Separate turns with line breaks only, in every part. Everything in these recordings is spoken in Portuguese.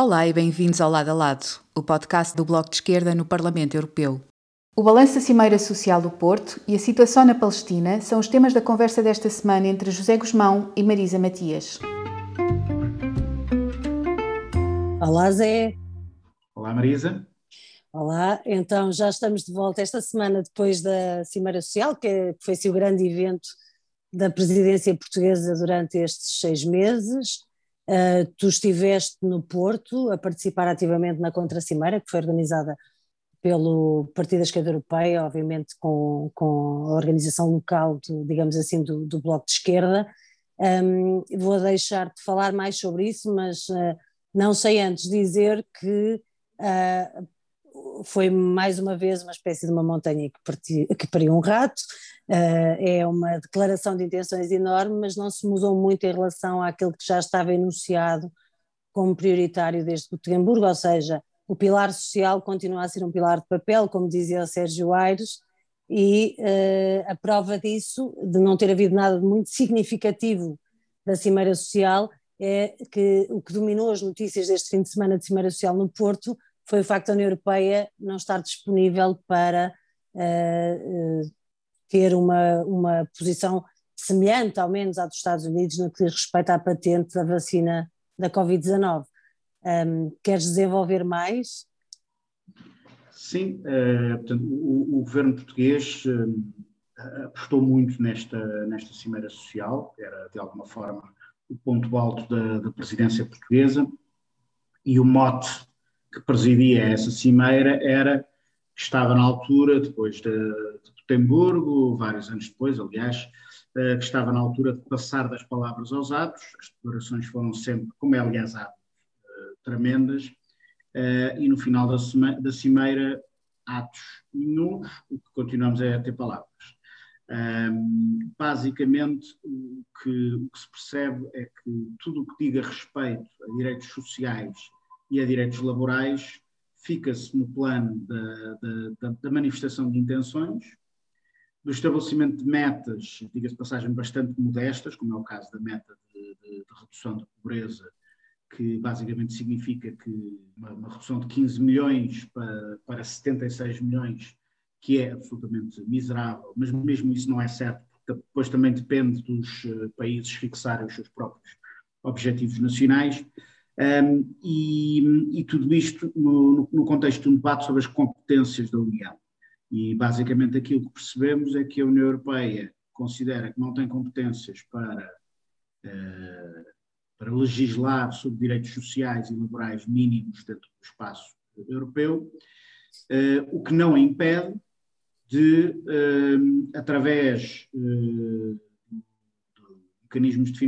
Olá e bem-vindos ao Lado a Lado, o podcast do Bloco de Esquerda no Parlamento Europeu. O balanço da Cimeira Social do Porto e a situação na Palestina são os temas da conversa desta semana entre José Guzmão e Marisa Matias.
Olá, Zé.
Olá, Marisa.
Olá, então já estamos de volta esta semana depois da Cimeira Social, que foi assim, o grande evento da presidência portuguesa durante estes seis meses. Uh, tu estiveste no Porto a participar ativamente na Contra-Cimeira, que foi organizada pelo Partido da Esquerda Europeia, obviamente com, com a organização local, do, digamos assim, do, do Bloco de Esquerda. Um, vou deixar-te falar mais sobre isso, mas uh, não sei antes dizer que uh, foi mais uma vez uma espécie de uma montanha que, partiu, que pariu um rato, Uh, é uma declaração de intenções enorme, mas não se mudou muito em relação àquilo que já estava enunciado como prioritário desde Gotemburgo, ou seja, o pilar social continua a ser um pilar de papel, como dizia o Sérgio Aires, e uh, a prova disso, de não ter havido nada muito significativo da Cimeira Social, é que o que dominou as notícias deste fim de semana de Cimeira Social no Porto foi o facto da União Europeia não estar disponível para uh, ter uma, uma posição semelhante, ao menos, à dos Estados Unidos no que diz respeito à patente da vacina da Covid-19. Um, queres desenvolver mais?
Sim, uh, portanto, o, o, governo português apostou muito nesta, nesta cimeira social, era de alguma forma o ponto alto da, da presidência portuguesa, e o mote que presidia essa cimeira era estava na altura, depois de, de Gotemburgo, vários anos depois, aliás, uh, que estava na altura de passar das palavras aos atos. As declarações foram sempre, como é aliás há, uh, tremendas, uh, e no final da, da cimeira, atos nenhum, o que continuamos é a ter palavras. Basicamente, o que, o que se percebe é que tudo o que diga respeito a direitos sociais e a direitos laborais fica-se no plano da, da, da, manifestação de intenções, do estabelecimento de metas, diga-se passagem, bastante modestas, como é o caso da meta de, de, de redução da pobreza, que basicamente significa que uma, uma, redução de 15 milhões para, para 76 milhões, que é absolutamente miserável, mas mesmo isso não é certo, porque depois também depende dos uh, países fixarem os seus próprios objetivos nacionais. Um, e, e, tudo isto no, no, contexto de um debate sobre as competências da União. E basicamente aquilo que percebemos é que a União Europeia considera que não tem competências para, uh, para legislar sobre direitos sociais e laborais mínimos dentro do espaço europeu, uh, o que não impede de, uh, através mecanismos de,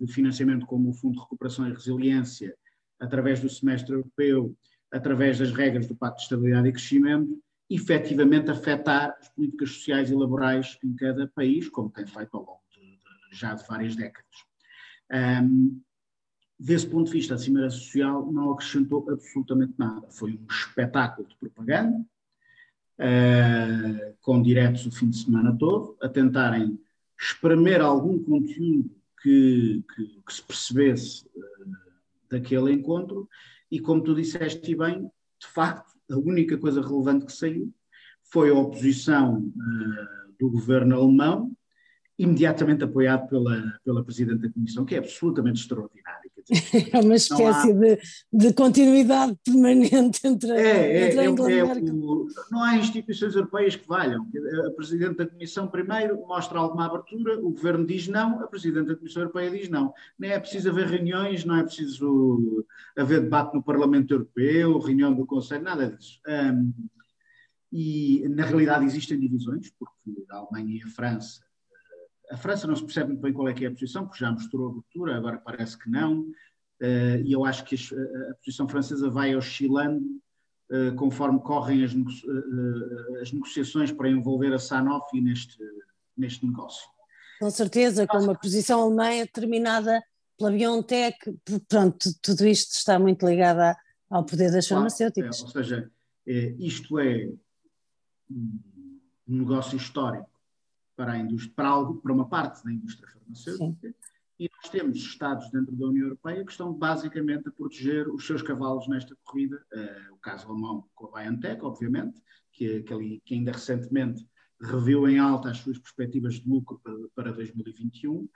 de, financiamento como o Fundo de Recuperação e Resiliência, através do semestre europeu, através das regras do Pacto de Estabilidade e Crescimento, efetivamente afetar as políticas sociais e laborais em cada país, como tem feito ao longo de, já de várias décadas. Um, desse ponto de vista, a Cimeira Social não acrescentou absolutamente nada. Foi um espetáculo de propaganda, uh, com diretos o fim de semana todo, a tentarem espremer algum conteúdo que, que, que se percebesse uh, daquele encontro, e como tu disseste bem, de facto, a única coisa relevante que saiu foi a oposição uh, do governo alemão, imediatamente apoiado pela, pela Presidente da Comissão, que é absolutamente extraordinária.
é uma espécie há... de, de continuidade permanente entre, é, entre é, a Inglaterra. É, o,
não há instituições europeias que valham. A Presidente da Comissão, primeiro, mostra alguma abertura, o Governo diz não, a Presidente da Comissão Europeia diz não. Nem é preciso haver reuniões, não é preciso haver debate no Parlamento Europeu, reunião do Conselho, nada disso. Um, e, na realidade, existem divisões, porque a Alemanha e a França a França não se percebe muito bem qual é que é a posição, porque já mostrou abertura, agora parece que não, uh, e eu acho que a, posição francesa vai oscilando uh, conforme correm as, uh, as, negociações para envolver a Sanofi neste, neste negócio.
Com certeza, com uma posição alemã determinada pela BioNTech, pronto, tudo isto está muito ligado ao poder das claro, farmacêuticas.
É, ou seja, isto é um negócio histórico para a indústria, para, algo, para uma parte da indústria farmacêutica, Sim. e nós temos Estados dentro da União Europeia que estão basicamente a proteger os seus cavalos nesta corrida. Uh, o caso alemão com a BioNTech, obviamente, que, que, ali, que ainda recentemente reviu em alta as suas perspectivas de lucro para, para 2021.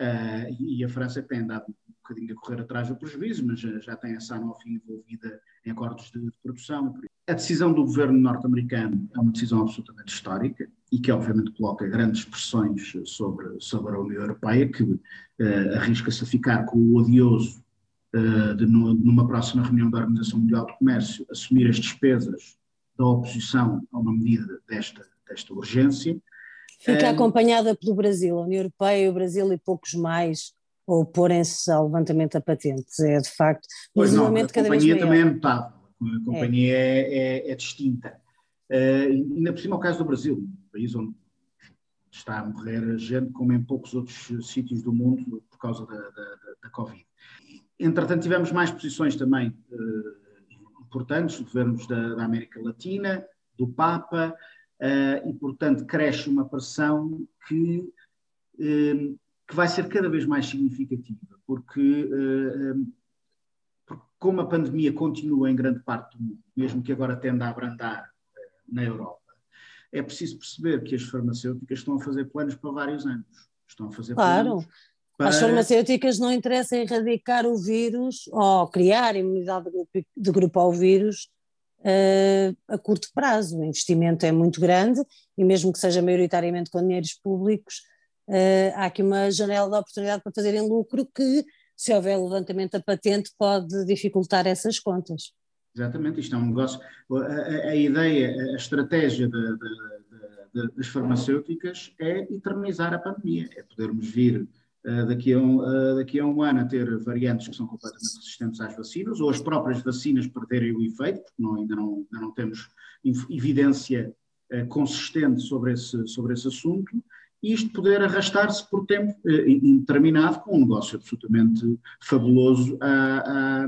Uh, e a França tem andado um bocadinho a correr atrás do prejuízo, mas já, já tem a Sanofi envolvida em acordos de, de produção. A decisão do governo norte-americano é uma decisão absolutamente histórica e que, obviamente, coloca grandes pressões sobre, sobre a União Europeia, que uh, arrisca-se a ficar com o odioso uh, de, numa próxima reunião da Organização Mundial do Comércio, assumir as despesas da oposição a uma medida desta, desta urgência
Fica um, acompanhada pelo Brasil, a União Europeia, o Brasil e poucos mais oporem-se ao levantamento da patente. É de facto
um isolamento cada vez maior. A companhia também é notável, a companhia é, é, é, é distinta. Uh, ainda por cima, o caso do Brasil, um país onde está a morrer gente como em poucos outros sítios do mundo por causa da, da, da Covid. Entretanto, tivemos mais posições também uh, importantes, governos da, da América Latina, do Papa, e, portanto, cresce uma pressão que, uh, que vai ser cada vez mais significativa, porque, uh, porque, como a pandemia continua em grande parte do mundo, mesmo que agora tenda a abrandar na Europa, é preciso perceber que as farmacêuticas estão a fazer planos para vários anos. Estão a fazer
claro.
planos
para... As farmacêuticas não interessam erradicar o vírus ou criar imunidade de grupo ao vírus uh, a curto prazo. O investimento é muito grande e, mesmo que seja maioritariamente com dinheiros públicos, uh, há aqui uma janela de oportunidade para fazerem lucro que, se houver levantamento da patente, pode dificultar essas contas.
Exatamente, isto é um negócio. A, a, ideia, a estratégia de, de, de, das farmacêuticas é eternizar a pandemia, é podermos vir daqui, a um, uh, daqui a um ano a ter variantes que são completamente resistentes às vacinas, ou as próprias vacinas perderem o efeito, porque não, ainda, não, ainda não temos evidência uh, consistente sobre esse, sobre esse assunto, e isto poder arrastar-se por tempo indeterminado com um negócio absolutamente fabuloso a, a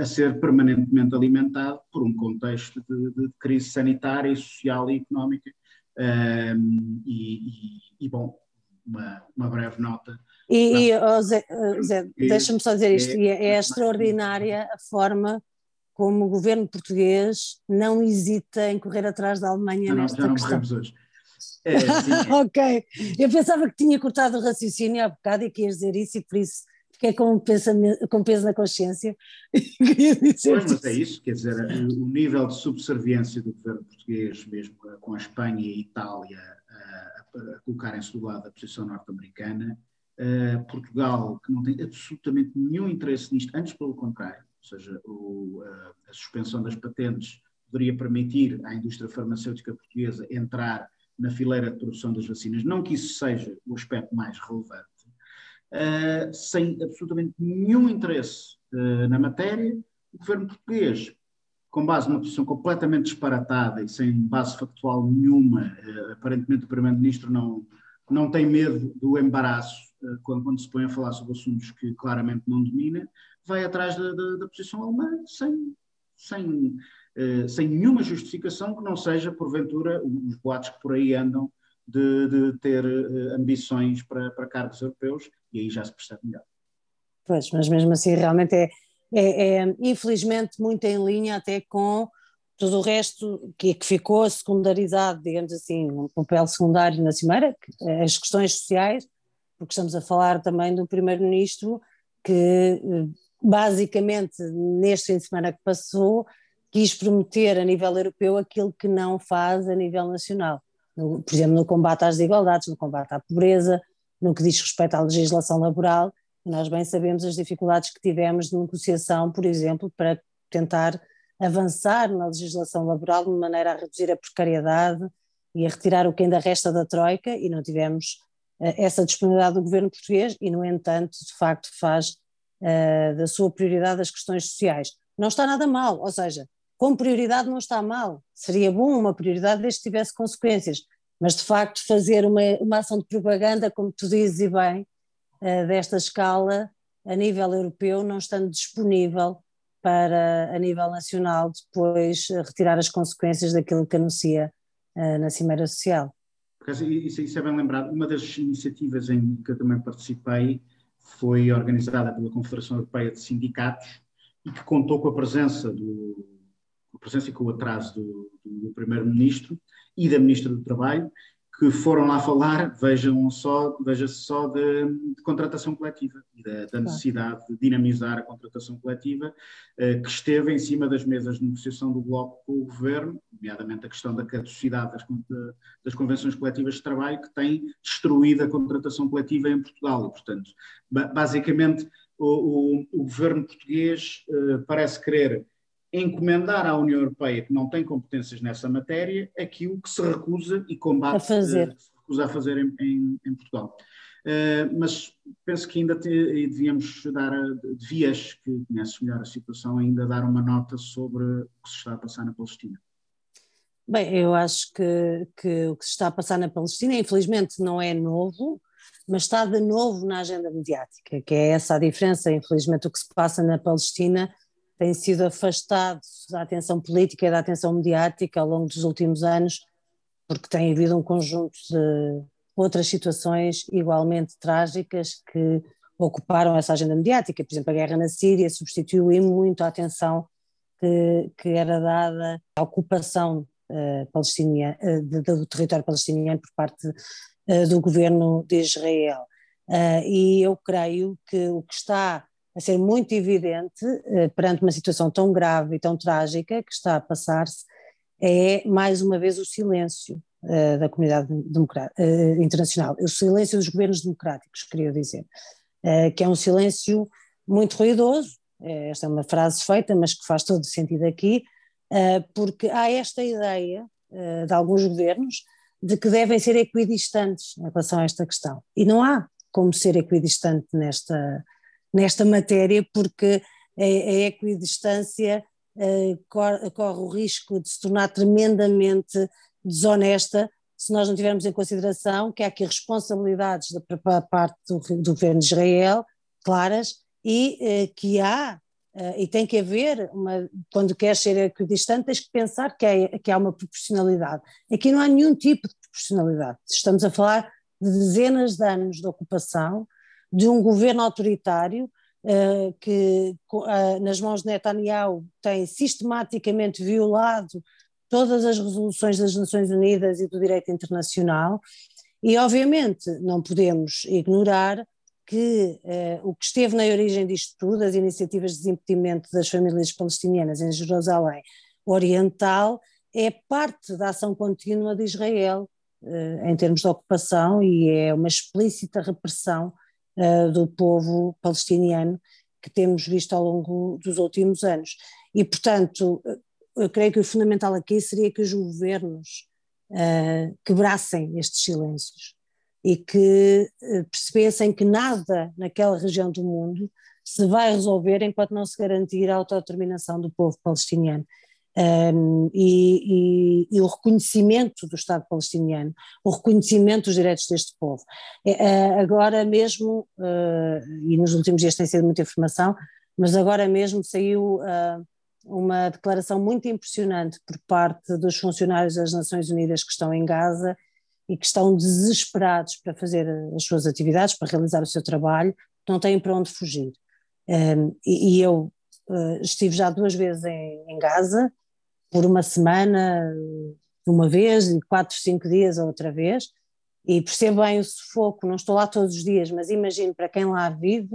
a, ser permanentemente alimentado por um contexto de, de crise sanitária, social e económica. Um, e, e, e, bom, uma, uma breve nota.
E, e oh Zé, Zé deixa-me só dizer isto, é, é, é extraordinária a forma como o governo português não hesita em correr atrás da Alemanha
não,
nesta
já não
questão.
hoje.
É, ok, eu pensava que tinha cortado o raciocínio há bocado e que ias dizer isso e por isso fiquei com, com peso na consciência.
pois, mas é isso, quer dizer, o nível de subserviência do governo português, mesmo com a Espanha e a Itália a colocarem-se do lado da posição norte-americana, uh, Portugal, que não tem absolutamente nenhum interesse nisto, antes pelo contrário, ou seja, o, uh, a suspensão das patentes poderia permitir à indústria farmacêutica portuguesa entrar na fileira de produção das vacinas, não que isso seja o aspecto mais relevante, uh, sem absolutamente nenhum interesse na matéria, o governo português, com base numa posição completamente disparatada e sem base factual nenhuma, uh, aparentemente o primeiro-ministro não, não tem medo do embaraço quando, quando, se põe a falar sobre assuntos que claramente não domina, vai atrás da, da, da posição alemã sem, sem, sem nenhuma justificação que não seja, porventura, os boatos que por aí andam de, de ter ambições para, para cargos europeus e aí já se percebe melhor.
Pois, mas mesmo assim realmente é, é, é infelizmente muito em linha até com todo o resto que, que ficou secundarizado, digamos assim, um papel secundário na Cimeira, é as questões sociais, porque estamos a falar também do Primeiro-Ministro que eh, basicamente neste fim de semana que passou quis prometer a nível europeu aquilo que não faz a nível nacional no, por exemplo, no combate às desigualdades, no combate à pobreza, no que diz respeito à legislação laboral. Nós bem sabemos as dificuldades que tivemos de negociação, por exemplo, para tentar avançar na legislação laboral de maneira a reduzir a precariedade e a retirar o que ainda resta da Troika, e não tivemos uh, essa disponibilidade do governo português, e, no entanto, de facto, faz uh, da sua prioridade as questões sociais. Não está nada mal, ou seja, como prioridade não está mal, seria bom uma prioridade desde que tivesse consequências, mas de facto fazer uma, uma ação de propaganda, como tu dizes e bem, desta escala, a nível europeu, não estando disponível para, a nível nacional, depois uh, retirar as consequências daquilo que anuncia uh, na Cimeira Social.
isso, é bem lembrado. Uma das iniciativas em que eu também participei foi organizada pela Confederação Europeia de Sindicatos e que contou com a presença do a presença e com o atraso do, do Primeiro-Ministro e da Ministra do Trabalho, que foram lá falar, vejam só, veja-se só de, de, contratação coletiva e da, da, necessidade de dinamizar a contratação coletiva, eh, que esteve em cima das mesas de negociação do Bloco com o Governo, nomeadamente a questão da caducidade das, das convenções coletivas de trabalho, que tem destruído a contratação coletiva em Portugal. E, portanto, basicamente, o, o, o Governo português eh, parece querer encomendar à União Europeia, que não tem competências nessa matéria, aquilo que se recusa e combate,
a fazer.
Uh, se recusa a fazer em, em, em Portugal. Uh, mas penso que ainda te, devíamos dar, devias, que conheces melhor a situação, ainda dar uma nota sobre o que se está a passar na Palestina.
Bem, eu acho que, que o que se está a passar na Palestina, infelizmente, não é novo, mas está de novo na agenda mediática, que é essa a diferença. Infelizmente, o que se passa na Palestina tem sido afastado da atenção política e da atenção mediática ao longo dos últimos anos, porque tem havido um conjunto de outras situações igualmente trágicas que ocuparam essa agenda mediática. Por exemplo, a guerra na Síria substituiu muito a atenção que, que era dada à ocupação uh, palestiniana, uh, do território palestiniano por parte uh, do governo de Israel. e eu creio que o que está a ser muito evidente eh, perante uma situação tão grave e tão trágica que está a passar-se é mais uma vez o silêncio uh, da comunidade uh, internacional, o silêncio dos governos democráticos, queria dizer, uh, que é um silêncio muito ruidoso, esta é uma frase feita, mas que faz todo sentido aqui, porque há esta ideia de alguns governos de que devem ser equidistantes em relação a esta questão, e não há como ser equidistante nesta, nesta matéria, porque a, a equidistância uh, corre, o risco de se tornar tremendamente desonesta se nós não tivermos em consideração que há aqui responsabilidades da, parte do, do, governo de Israel claras e eh, que há eh, e tem que haver uma, quando queres ser equidistante tens que pensar que, é, que há uma proporcionalidade. Aqui não há nenhum tipo de proporcionalidade. Estamos a falar de dezenas de anos de ocupação, de um governo autoritário uh, que, uh, nas mãos de Netanyahu, tem sistematicamente violado todas as resoluções das Nações Unidas e do direito internacional, e obviamente não podemos ignorar que uh, o que esteve na origem disto tudo, as iniciativas de desimpedimento das famílias palestinianas em Jerusalém Oriental, é parte da ação contínua de Israel em termos de ocupação e é uma explícita repressão uh, do povo palestiniano que temos visto ao longo dos últimos anos. E, portanto, eu creio que o fundamental aqui seria que os governos uh, quebrassem estes silêncios e que percebessem que nada naquela região do mundo se vai resolver enquanto não se garantir a autodeterminação do povo palestiniano um, e, e, e, o reconhecimento do Estado palestiniano, o reconhecimento dos direitos deste povo. É, agora mesmo, uh, e nos últimos dias tem sido muita informação, mas agora mesmo saiu uh, uma declaração muito impressionante por parte dos funcionários das Nações Unidas que estão em Gaza e que estão desesperados para fazer as suas atividades, para realizar o seu trabalho, não têm para onde fugir. Um, e, e, eu uh, estive já duas vezes em, em Gaza, por uma semana, uma vez, e quatro, cinco dias outra vez, e percebo bem o sufoco, não estou lá todos os dias, mas imagino para quem lá vive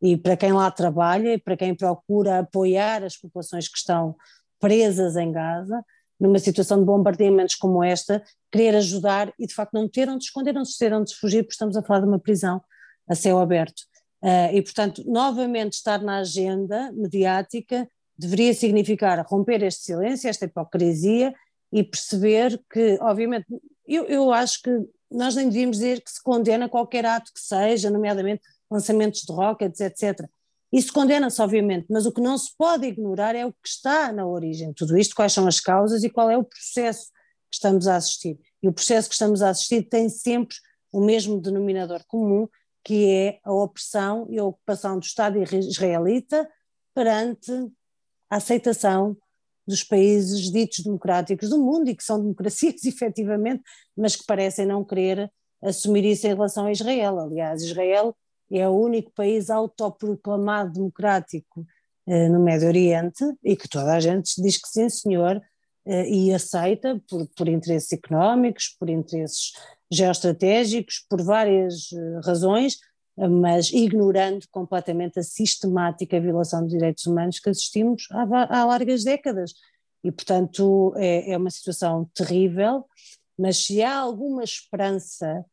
e para quem lá trabalha e para quem procura apoiar as populações que estão presas em Gaza, numa situação de bombardeamentos como esta, querer ajudar e de facto não ter onde esconder, não ter onde fugir, porque estamos a falar de uma prisão a céu aberto. Uh, e portanto, novamente estar na agenda mediática deveria significar romper este silêncio, esta hipocrisia e perceber que, obviamente, eu, eu acho que nós nem devíamos dizer que se condena qualquer ato que seja, nomeadamente lançamentos de rockets, etc. Isso condena-se, obviamente, mas o que não se pode ignorar é o que está na origem tudo isto, quais são as causas e qual é o processo que estamos a assistir. E o processo que estamos a assistir tem sempre o mesmo denominador comum, que é a opressão e a ocupação do Estado israelita perante a aceitação dos países ditos democráticos do mundo e que são democracias efetivamente, mas que parecem não querer assumir isso em relação a Israel. Aliás, Israel é o único país autoproclamado democrático eh, no Médio Oriente e que toda a gente diz que sim, senhor, eh, e aceita por, por interesses económicos, por interesses geoestratégicos, por várias eh, razões, mas ignorando completamente a sistemática violação dos direitos humanos que assistimos há, há largas décadas. E, portanto, é, é, uma situação terrível, mas se há alguma esperança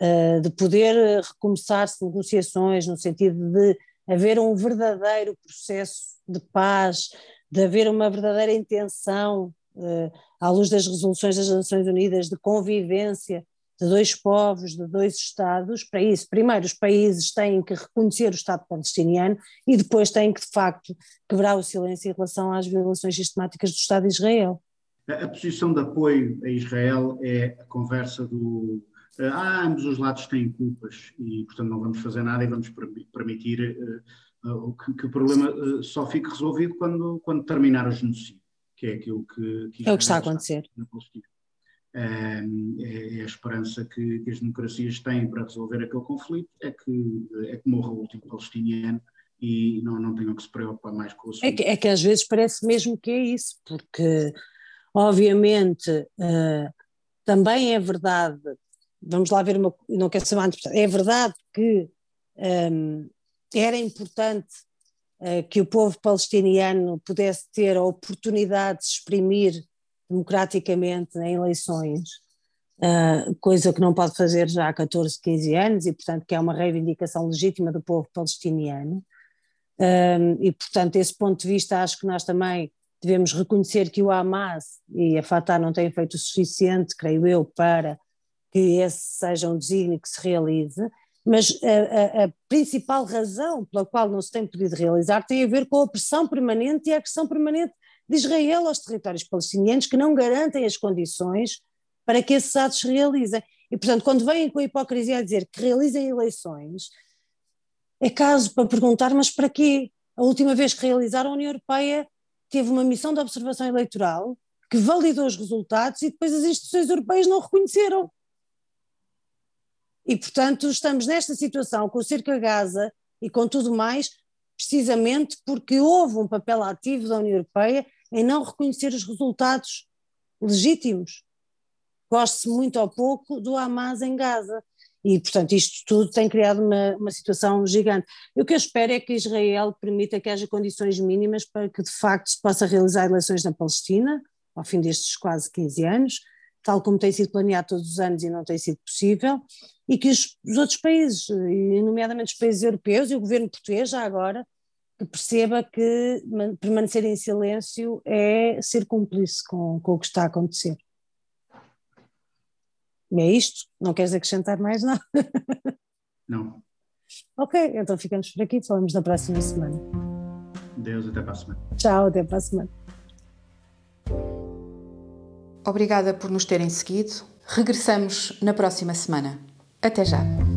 uh, de poder recomeçar-se negociações no sentido de haver um verdadeiro processo de paz, de haver uma verdadeira intenção, uh, à luz das resoluções das Nações Unidas, de convivência de dois povos, de dois Estados. Para isso, primeiro, os países têm que reconhecer o Estado palestiniano e depois têm que, de facto, quebrar o silêncio em relação às violações sistemáticas do Estado de Israel.
A posição de apoio a Israel é a conversa do. Ah, ambos os lados têm culpas e, portanto, não vamos fazer nada e vamos permitir uh, uh, que, que, o problema só fique resolvido quando, quando terminar o genocídio, que é aquilo que,
que é o que está a acontecer. Palestina
é, é, a esperança que, que, as democracias têm para resolver aquele conflito é que, é que morra o último palestiniano e não, não tenham que se preocupar mais com o assunto.
É que, é que às vezes parece mesmo que é isso, porque obviamente uh, também é verdade, vamos lá ver uma, não quero ser mais é verdade que um, era importante uh, que o povo palestiniano pudesse ter a oportunidade de se exprimir democraticamente em eleições, uh, coisa que não pode fazer já há 14, 15 anos, e portanto que é uma reivindicação legítima do povo palestiniano. Um, e portanto, esse ponto de vista, acho que nós também devemos reconhecer que o Hamas e a Fatah não têm feito o suficiente, creio eu, para que esse seja um desígnio que se realize, mas a, a, a, principal razão pela qual não se tem podido realizar tem a ver com a pressão permanente e a agressão permanente de Israel aos territórios palestinianos que não garantem as condições para que esses atos se realizem. E, portanto, quando vêm com a hipocrisia a dizer que realizem eleições, é caso para perguntar, mas para quê? A última vez que realizaram, a União Europeia teve uma missão de observação eleitoral que validou os resultados e depois as instituições europeias não reconheceram. E, portanto, estamos nesta situação com o cerco a Gaza e com tudo mais, precisamente porque houve um papel ativo da União Europeia em não reconhecer os resultados legítimos. Goste-se muito ou pouco do Hamas em Gaza. E, portanto, isto tudo tem criado uma, uma situação gigante. E o que eu espero é que Israel permita que haja condições mínimas para que, de facto, se possa realizar eleições na Palestina, ao fim destes quase 15 anos, tal como tem sido planeado todos os anos e não tem sido possível, e que os, os outros países, nomeadamente os países europeus e o governo português, já agora, perceba que permanecer em silêncio é ser cúmplice com, com o que está a acontecer. E é isto? Não queres acrescentar mais nada?
Não.
Ok, então ficamos por aqui, falamos na próxima semana.
Deus, até para a semana.
Tchau, até para a semana.
Obrigada por nos terem seguido. Regressamos na próxima semana. Até já.